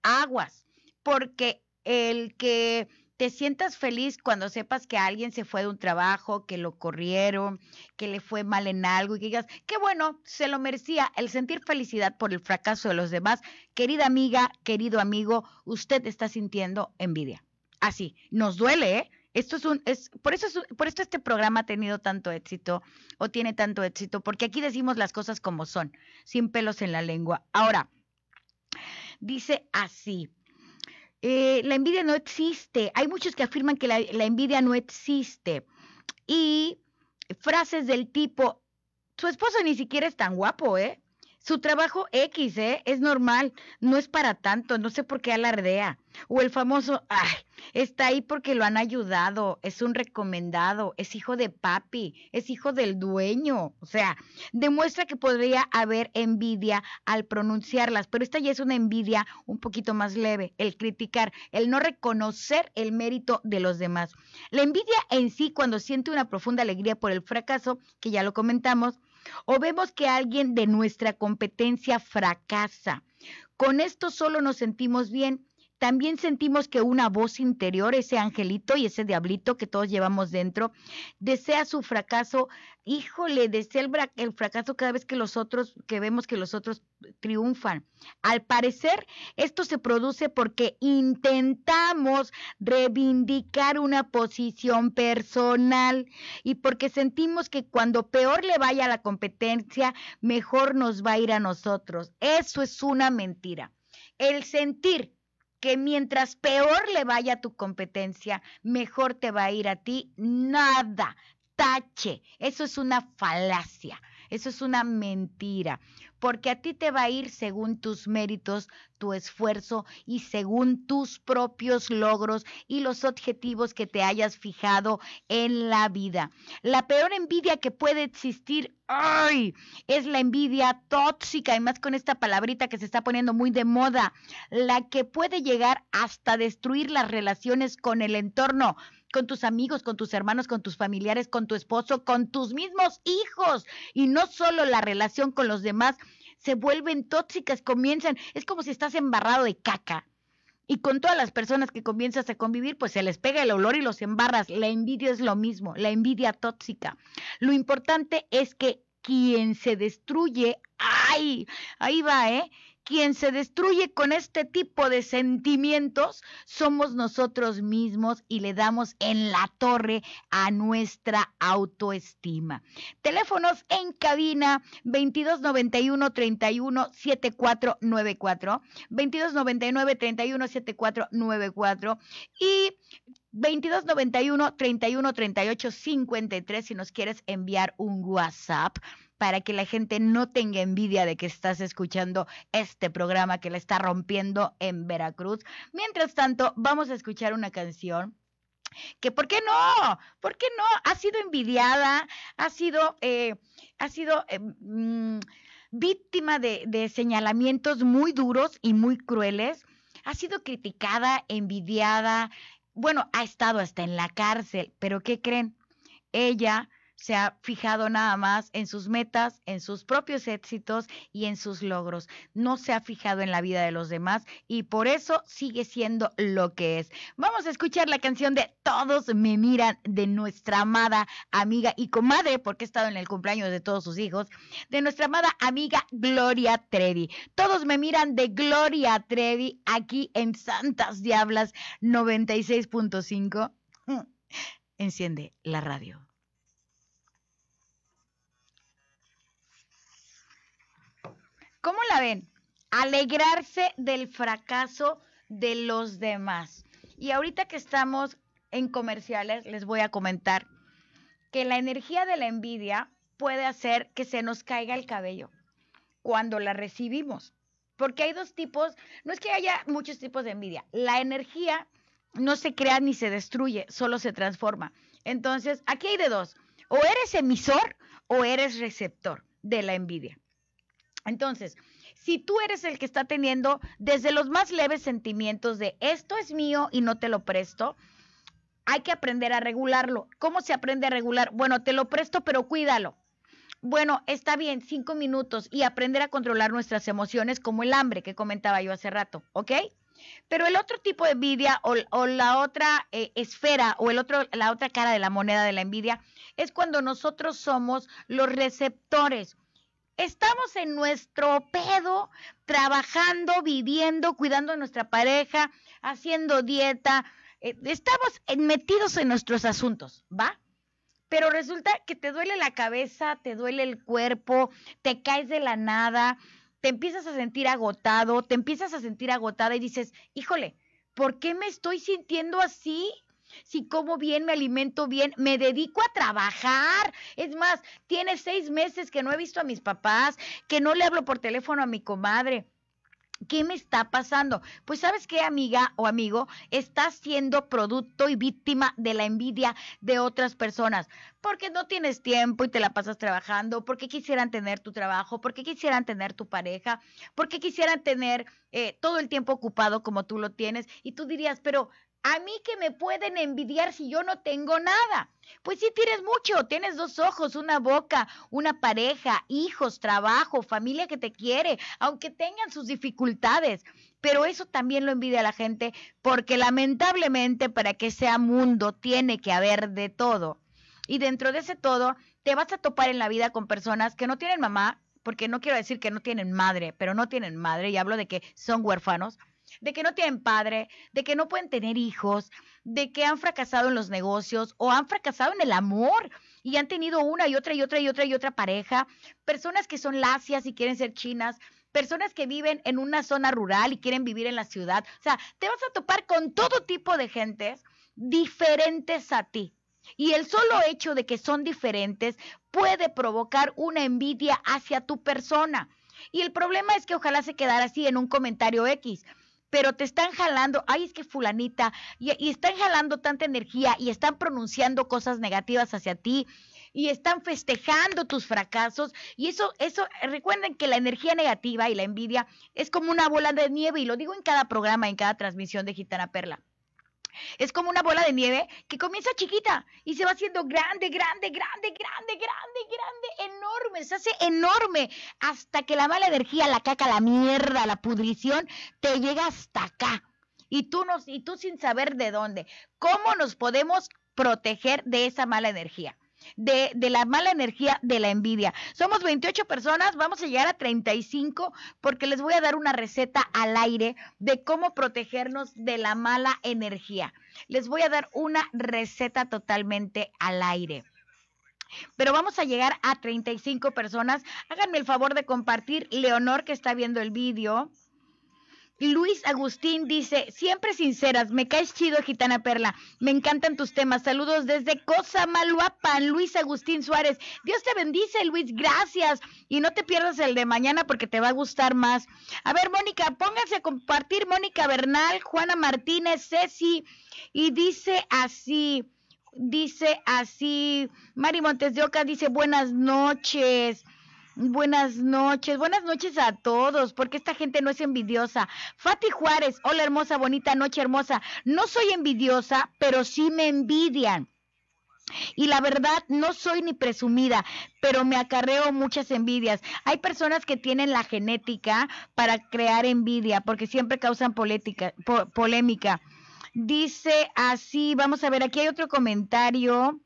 aguas, porque el que te sientas feliz cuando sepas que alguien se fue de un trabajo, que lo corrieron, que le fue mal en algo y que digas, qué bueno, se lo merecía. El sentir felicidad por el fracaso de los demás, querida amiga, querido amigo, usted está sintiendo envidia. Así, nos duele, ¿eh? Esto es un, es, por eso es, por esto este programa ha tenido tanto éxito o tiene tanto éxito, porque aquí decimos las cosas como son, sin pelos en la lengua. Ahora, dice así, eh, la envidia no existe. Hay muchos que afirman que la, la envidia no existe. Y frases del tipo, su esposo ni siquiera es tan guapo, ¿eh? Su trabajo X, ¿eh? Es normal, no es para tanto, no sé por qué alardea. O el famoso, ay, está ahí porque lo han ayudado, es un recomendado, es hijo de papi, es hijo del dueño. O sea, demuestra que podría haber envidia al pronunciarlas, pero esta ya es una envidia un poquito más leve, el criticar, el no reconocer el mérito de los demás. La envidia en sí, cuando siente una profunda alegría por el fracaso, que ya lo comentamos, o vemos que alguien de nuestra competencia fracasa. Con esto solo nos sentimos bien. También sentimos que una voz interior, ese angelito y ese diablito que todos llevamos dentro, desea su fracaso. Híjole, desea el, fracaso cada vez que los otros, que vemos que los otros triunfan. Al parecer, esto se produce porque intentamos reivindicar una posición personal y porque sentimos que cuando peor le vaya a la competencia, mejor nos va a ir a nosotros. Eso es una mentira. El sentir que mientras peor le vaya a tu competencia, mejor te va a ir a ti. Nada, tache. Eso es una falacia. Eso es una mentira, porque a ti te va a ir según tus méritos, tu esfuerzo y según tus propios logros y los objetivos que te hayas fijado en la vida. La peor envidia que puede existir ¡ay! es la envidia tóxica y más con esta palabrita que se está poniendo muy de moda, la que puede llegar hasta destruir las relaciones con el entorno con tus amigos, con tus hermanos, con tus familiares, con tu esposo, con tus mismos hijos. Y no solo la relación con los demás, se vuelven tóxicas, comienzan, es como si estás embarrado de caca. Y con todas las personas que comienzas a convivir, pues se les pega el olor y los embarras. La envidia es lo mismo, la envidia tóxica. Lo importante es que quien se destruye, ay, ahí va, ¿eh? Quien se destruye con este tipo de sentimientos somos nosotros mismos y le damos en la torre a nuestra autoestima. Teléfonos en cabina 2291 31 7494, 2299 31 7494 y 2291 31 38 53 si nos quieres enviar un WhatsApp para que la gente no tenga envidia de que estás escuchando este programa que le está rompiendo en Veracruz. Mientras tanto, vamos a escuchar una canción que ¿por qué no? ¿Por qué no? Ha sido envidiada, ha sido, eh, ha sido eh, mm, víctima de, de señalamientos muy duros y muy crueles, ha sido criticada, envidiada, bueno, ha estado hasta en la cárcel, pero ¿qué creen? Ella se ha fijado nada más en sus metas, en sus propios éxitos y en sus logros. No se ha fijado en la vida de los demás y por eso sigue siendo lo que es. Vamos a escuchar la canción de Todos me miran de nuestra amada amiga y comadre, porque he estado en el cumpleaños de todos sus hijos, de nuestra amada amiga Gloria Trevi. Todos me miran de Gloria Trevi aquí en Santas Diablas 96.5. Enciende la radio. ¿Cómo la ven? Alegrarse del fracaso de los demás. Y ahorita que estamos en comerciales, les voy a comentar que la energía de la envidia puede hacer que se nos caiga el cabello cuando la recibimos. Porque hay dos tipos, no es que haya muchos tipos de envidia, la energía no se crea ni se destruye, solo se transforma. Entonces, aquí hay de dos, o eres emisor o eres receptor de la envidia. Entonces, si tú eres el que está teniendo desde los más leves sentimientos de esto es mío y no te lo presto, hay que aprender a regularlo. ¿Cómo se aprende a regular? Bueno, te lo presto, pero cuídalo. Bueno, está bien, cinco minutos y aprender a controlar nuestras emociones como el hambre que comentaba yo hace rato, ¿ok? Pero el otro tipo de envidia o, la otra eh, esfera o el otro, la otra cara de la moneda de la envidia es cuando nosotros somos los receptores. Estamos en nuestro pedo, trabajando, viviendo, cuidando a nuestra pareja, haciendo dieta. Eh, estamos metidos en nuestros asuntos, ¿va? Pero resulta que te duele la cabeza, te duele el cuerpo, te caes de la nada, te empiezas a sentir agotado, te empiezas a sentir agotada y dices, híjole, ¿por qué me estoy sintiendo así? Si como bien, me alimento bien, me dedico a trabajar. Es más, tiene seis meses que no he visto a mis papás, que no le hablo por teléfono a mi comadre. ¿Qué me está pasando? Pues sabes qué, amiga o amigo, estás siendo producto y víctima de la envidia de otras personas, porque no tienes tiempo y te la pasas trabajando, porque quisieran tener tu trabajo, porque quisieran tener tu pareja, porque quisieran tener eh, todo el tiempo ocupado como tú lo tienes. Y tú dirías, pero a mí que me pueden envidiar si yo no tengo nada. Pues sí tienes mucho, tienes dos ojos, una boca, una pareja, hijos, trabajo, familia que te quiere, aunque tengan sus dificultades. Pero eso también lo envidia la gente porque lamentablemente para que sea mundo tiene que haber de todo. Y dentro de ese todo te vas a topar en la vida con personas que no tienen mamá, porque no quiero decir que no tienen madre, pero no tienen madre, y hablo de que son huérfanos de que no tienen padre, de que no pueden tener hijos, de que han fracasado en los negocios o han fracasado en el amor y han tenido una y otra y otra y otra y otra pareja, personas que son lacias y quieren ser chinas, personas que viven en una zona rural y quieren vivir en la ciudad. O sea, te vas a topar con todo tipo de gentes diferentes a ti. Y el solo hecho de que son diferentes puede provocar una envidia hacia tu persona. Y el problema es que ojalá se quedara así en un comentario X pero te están jalando, ay, es que fulanita, y, están jalando tanta energía y están pronunciando cosas negativas hacia ti y están festejando tus fracasos y eso eso recuerden que la energía negativa y la envidia es como una bola de nieve y lo digo en cada programa, en cada transmisión de Gitana Perla. Es como una bola de nieve que comienza chiquita y se va haciendo grande, grande, grande, grande, grande, grande, enorme, se hace enorme hasta que la mala energía, la caca, la mierda, la pudrición te llega hasta acá. Y tú, nos, y tú sin saber de dónde. ¿Cómo nos podemos proteger de esa mala energía? De, la mala energía de la envidia. Somos 28 personas, vamos a llegar a 35 porque les voy a dar una receta al aire de cómo protegernos de la mala energía. Les voy a dar una receta totalmente al aire. Pero vamos a llegar a 35 personas. Háganme el favor de compartir, Leonor, que está viendo el vídeo. Luis Agustín dice, siempre sinceras, me caes chido, Gitana Perla, me encantan tus temas, saludos desde Cosa Maluapan, Luis Agustín Suárez, Dios te bendice, Luis, gracias, y no te pierdas el de mañana porque te va a gustar más. A ver, Mónica, pónganse a compartir, Mónica Bernal, Juana Martínez, Ceci, y dice así, dice así, Mari Montes de Oca dice, buenas noches. Buenas noches, buenas noches a todos, porque esta gente no es envidiosa. Fati Juárez, hola hermosa, bonita noche hermosa. No soy envidiosa, pero sí me envidian. Y la verdad, no soy ni presumida, pero me acarreo muchas envidias. Hay personas que tienen la genética para crear envidia, porque siempre causan polémica. Dice así, vamos a ver, aquí hay otro comentario.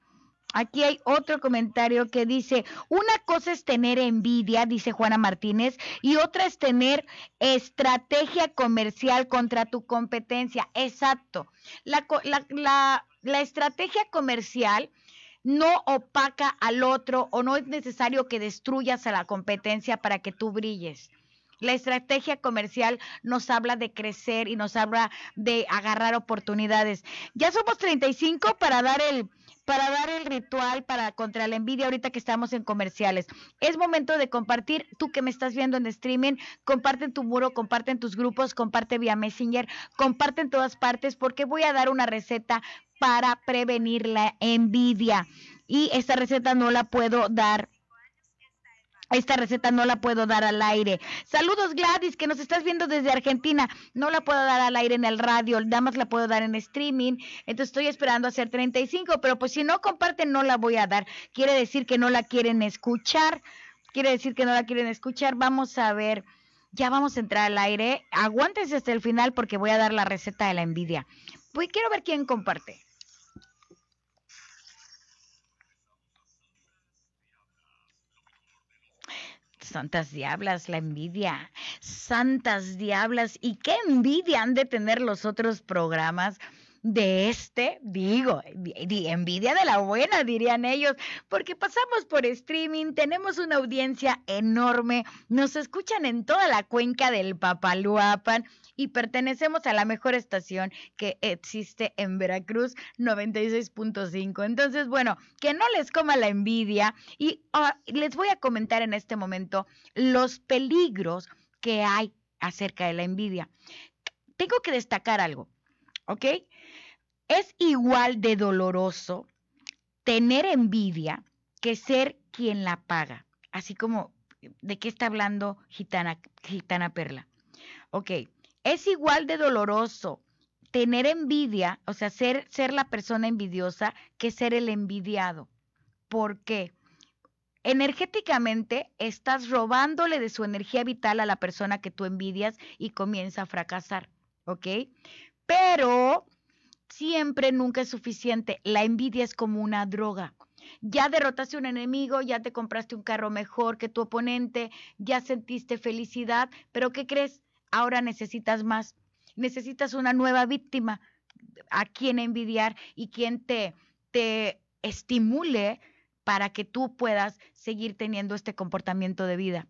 Aquí hay otro comentario que dice, una cosa es tener envidia, dice Juana Martínez, y otra es tener estrategia comercial contra tu competencia. Exacto. La, la, la, estrategia comercial no opaca al otro o no es necesario que destruyas a la competencia para que tú brilles. La estrategia comercial nos habla de crecer y nos habla de agarrar oportunidades. Ya somos 35 para dar el para dar el ritual para contra la envidia ahorita que estamos en comerciales. Es momento de compartir, tú que me estás viendo en streaming, comparte en tu muro, comparte en tus grupos, comparte vía Messenger, comparte en todas partes porque voy a dar una receta para prevenir la envidia. Y esta receta no la puedo dar esta receta no la puedo dar al aire. Saludos Gladys, que nos estás viendo desde Argentina. No la puedo dar al aire en el radio, nada más la puedo dar en streaming. Entonces estoy esperando hacer 35, pero pues si no comparten no la voy a dar. Quiere decir que no la quieren escuchar. Quiere decir que no la quieren escuchar. Vamos a ver. ya vamos a entrar al aire. Aguántense hasta el final porque voy a dar la receta de la envidia. Voy, quiero ver quién comparte. Santas diablas, la envidia. Santas diablas. ¿Y qué envidia han de tener los otros programas? De este, digo, envidia de la buena, dirían ellos, porque pasamos por streaming, tenemos una audiencia enorme, nos escuchan en toda la cuenca del Papaluapan y pertenecemos a la mejor estación que existe en Veracruz, 96.5. Entonces, bueno, que no les coma la envidia y ah, les voy a comentar en este momento los peligros que hay acerca de la envidia. Tengo que destacar algo, ¿ok? Es igual de doloroso tener envidia que ser quien la paga. Así como, ¿de qué está hablando Gitana, Gitana Perla? Ok, es igual de doloroso tener envidia, o sea, ser, ser la persona envidiosa que ser el envidiado. ¿Por qué? Energéticamente estás robándole de su energía vital a la persona que tú envidias y comienza a fracasar, ¿ok? Pero siempre, nunca es suficiente. La envidia es como una droga. Ya derrotaste un enemigo, ya te compraste un carro mejor que tu oponente, ya sentiste felicidad, pero ¿qué crees? Ahora necesitas más. Necesitas una nueva víctima a quien envidiar y quien te, te estimule para que tú puedas seguir teniendo este comportamiento de vida.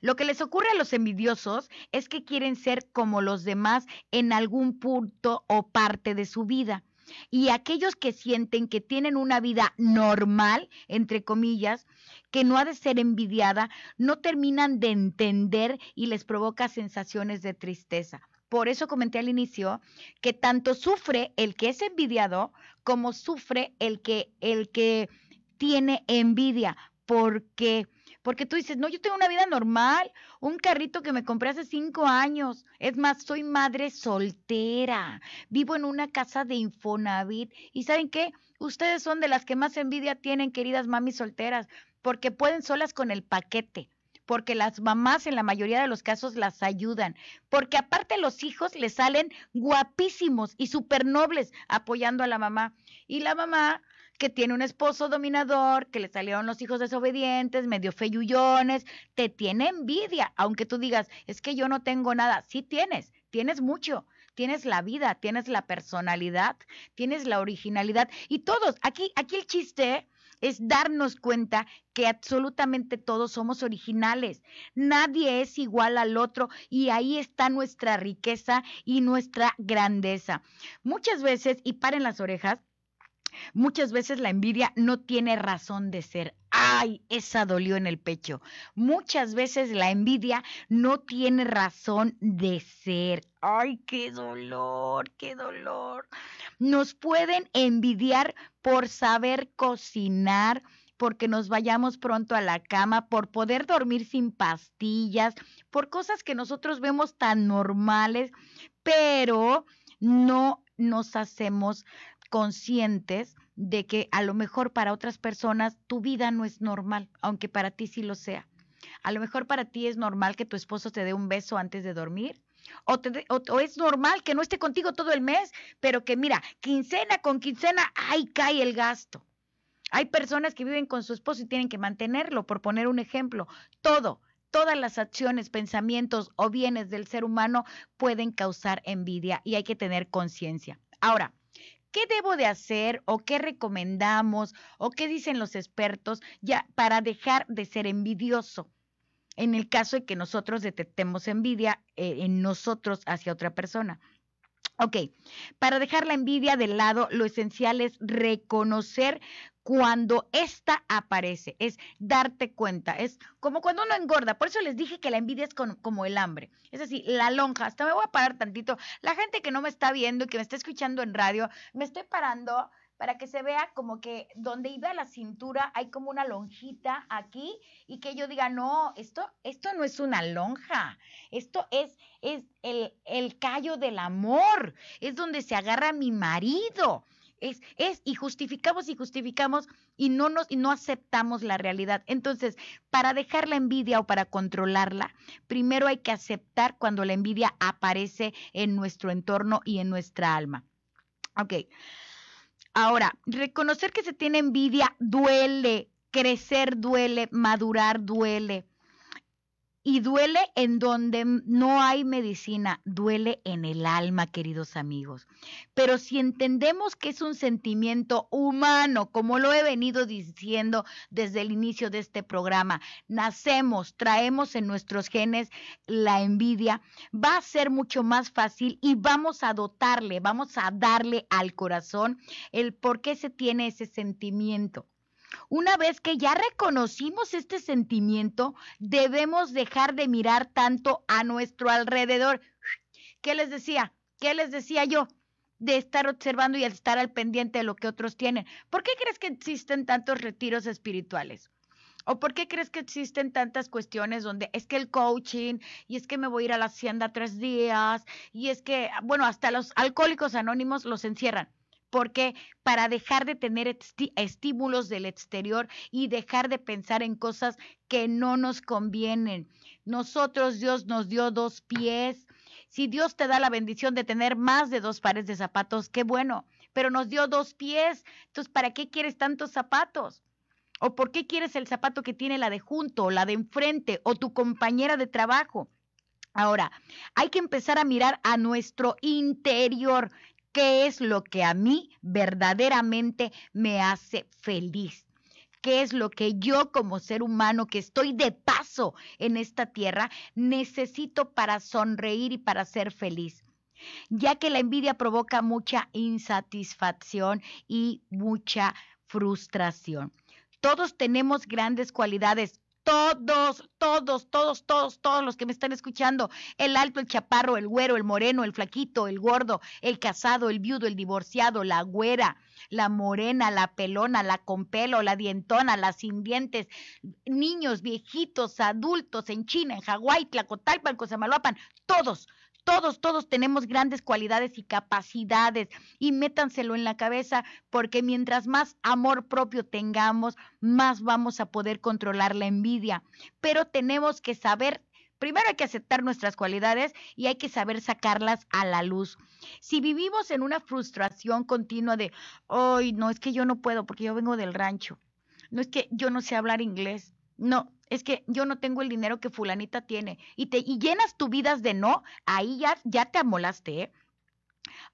Lo que les ocurre a los envidiosos es que quieren ser como los demás en algún punto o parte de su vida. Y aquellos que sienten que tienen una vida normal, entre comillas, que no ha de ser envidiada, no terminan de entender y les provoca sensaciones de tristeza. Por eso comenté al inicio que tanto sufre el que es envidiado como sufre el que el que tiene envidia, porque porque tú dices, no, yo tengo una vida normal, un carrito que me compré hace cinco años. Es más, soy madre soltera, vivo en una casa de Infonavit. ¿Y saben qué? Ustedes son de las que más envidia tienen, queridas mamis solteras, porque pueden solas con el paquete porque las mamás en la mayoría de los casos las ayudan, porque aparte los hijos les salen guapísimos y súper nobles apoyando a la mamá. Y la mamá que tiene un esposo dominador, que le salieron los hijos desobedientes, medio feyullones, te tiene envidia, aunque tú digas, es que yo no tengo nada, sí tienes, tienes mucho, tienes la vida, tienes la personalidad, tienes la originalidad y todos, aquí aquí el chiste es darnos cuenta que absolutamente todos somos originales. Nadie es igual al otro y ahí está nuestra riqueza y nuestra grandeza. Muchas veces, y paren las orejas, Muchas veces la envidia no tiene razón de ser. Ay, esa dolió en el pecho. Muchas veces la envidia no tiene razón de ser. Ay, qué dolor, qué dolor. Nos pueden envidiar por saber cocinar, porque nos vayamos pronto a la cama, por poder dormir sin pastillas, por cosas que nosotros vemos tan normales, pero no nos hacemos conscientes de que a lo mejor para otras personas tu vida no es normal, aunque para ti sí lo sea. A lo mejor para ti es normal que tu esposo te dé un beso antes de dormir. O, o, es normal que no esté contigo todo el mes, pero que mira, quincena con quincena, ahí cae el gasto. Hay personas que viven con su esposo y tienen que mantenerlo, por poner un ejemplo. Todo, todas las acciones, pensamientos o bienes del ser humano pueden causar envidia y hay que tener conciencia. Ahora, ¿Qué debo de hacer o qué recomendamos o qué dicen los expertos ya para dejar de ser envidioso? En el caso de que nosotros detectemos envidia eh, en nosotros hacia otra persona. Ok, para dejar la envidia de lado, lo esencial es reconocer cuando esta aparece, es darte cuenta, es como cuando uno engorda, por eso les dije que la envidia es como el hambre, es así, la lonja, hasta me voy a parar tantito, la gente que no me está viendo y que me está escuchando en radio, me estoy parando para que se vea como que donde iba la cintura hay como una lonjita aquí y que yo diga, no, esto, esto no es una lonja, esto es, es el, el callo del amor, es donde se agarra mi marido, Es, es, y justificamos y justificamos y no nos, y no aceptamos la realidad. Entonces, para dejar la envidia o para controlarla, primero hay que aceptar cuando la envidia aparece en nuestro entorno y en nuestra alma. Ok. Ahora, reconocer que se tiene envidia duele, crecer duele, madurar duele. Y duele en donde no hay medicina, duele en el alma, queridos amigos. Pero si entendemos que es un sentimiento humano, como lo he venido diciendo desde el inicio de este programa, nacemos, traemos en nuestros genes la envidia, va a ser mucho más fácil y vamos a dotarle, vamos a darle al corazón el por qué se tiene ese sentimiento. Una vez que ya reconocimos este sentimiento, debemos dejar de mirar tanto a nuestro alrededor. ¿Qué les decía? ¿Qué les decía yo? De estar observando y estar al pendiente de lo que otros tienen. ¿Por qué crees que existen tantos retiros espirituales? ¿O por qué crees que existen tantas cuestiones donde es que el coaching y es que me voy a ir a la hacienda tres días y es que, bueno, hasta los alcohólicos anónimos los encierran? Porque para dejar de tener estímulos del exterior y dejar de pensar en cosas que no nos convienen. Nosotros Dios nos dio dos pies. Si Dios te da la bendición de tener más de dos pares de zapatos, qué bueno, pero nos dio dos pies. Entonces, ¿para qué quieres tantos zapatos? ¿O por qué quieres el zapato que tiene la de junto, la de enfrente, o tu compañera de trabajo? Ahora, hay que empezar a mirar a nuestro interior qué es lo que a mí verdaderamente me hace feliz. ¿Qué es lo que yo como ser humano que estoy de paso en esta tierra necesito para sonreír y para ser feliz? Ya que la envidia provoca mucha insatisfacción y mucha frustración. Todos tenemos grandes cualidades, todos, todos, todos, todos, todos los que me están escuchando, el alto, el chaparro, el güero, el moreno, el flaquito, el gordo, el casado, el viudo, el divorciado, la güera, la morena, la pelona, la con pelo, la dientona, las sin dientes, niños, viejitos, adultos, en China, en Hawái, Tlacotalpan, Cosamaloapan, todos, todos, todos tenemos grandes cualidades y capacidades y métanselo en la cabeza porque mientras más amor propio tengamos, más vamos a poder controlar la envidia. Pero tenemos que saber Primero hay que aceptar nuestras cualidades y hay que saber sacarlas a la luz. Si vivimos en una frustración continua de, hoy no es que yo no puedo porque yo vengo del rancho, no es que yo no sé hablar inglés, no, es que yo no tengo el dinero que fulanita tiene y te y llenas tu vida de no, ahí ya, ya te amolaste, ¿eh?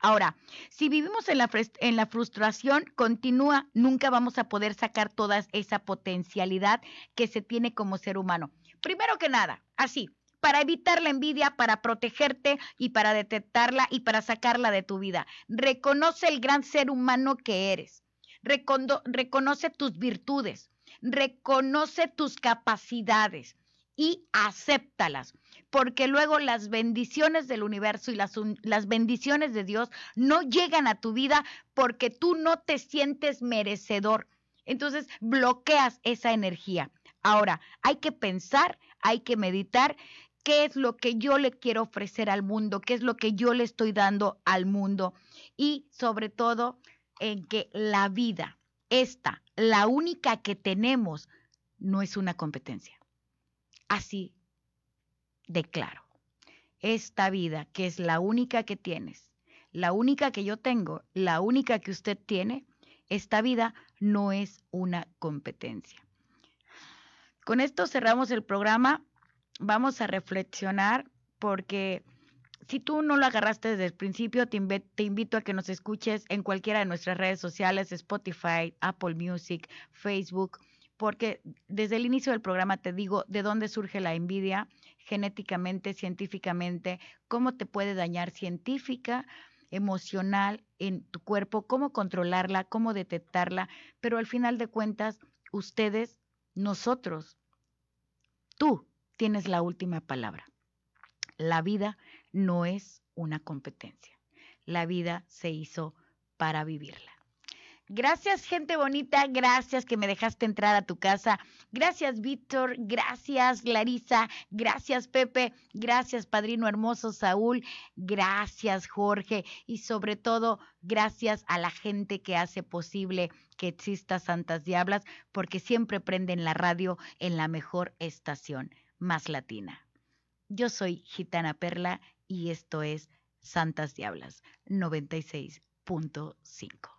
Ahora, si vivimos en la, en la frustración continúa, nunca vamos a poder sacar toda esa potencialidad que se tiene como ser humano. Primero que nada, así, para evitar la envidia, para protegerte y para detectarla y para sacarla de tu vida. Reconoce el gran ser humano que eres. reconoce tus virtudes reconoce tus capacidades y acéptalas, porque luego las bendiciones del universo y las, bendiciones de Dios no llegan a tu vida porque tú no te sientes merecedor. Entonces bloqueas esa energía. Ahora, hay que pensar, hay que meditar qué es lo que yo le quiero ofrecer al mundo, qué es lo que yo le estoy dando al mundo y sobre todo en que la vida esta, la única que tenemos, no es una competencia. Así de claro. Esta vida, que es la única que tienes, la única que yo tengo, la única que usted tiene, esta vida no es una competencia. Con esto cerramos el programa. Vamos a reflexionar porque si tú no lo agarraste desde el principio, te, invito a que nos escuches en cualquiera de nuestras redes sociales, Spotify, Apple Music, Facebook, porque desde el inicio del programa te digo de dónde surge la envidia genéticamente, científicamente, cómo te puede dañar científica, emocional en tu cuerpo, cómo controlarla, cómo detectarla, pero al final de cuentas, ustedes, nosotros, tú tienes la última palabra. La vida no es una competencia. La vida se hizo para vivirla. Gracias, gente bonita. Gracias que me dejaste entrar a tu casa. Gracias, Víctor. Gracias, Larisa. Gracias, Pepe. Gracias, padrino hermoso Saúl. Gracias, Jorge. Y sobre todo, gracias a la gente que hace posible que exista Santas Diablas, porque siempre prenden la radio en la mejor estación, más latina. Yo soy Gitana Perla y esto es Santas Diablas 96.5.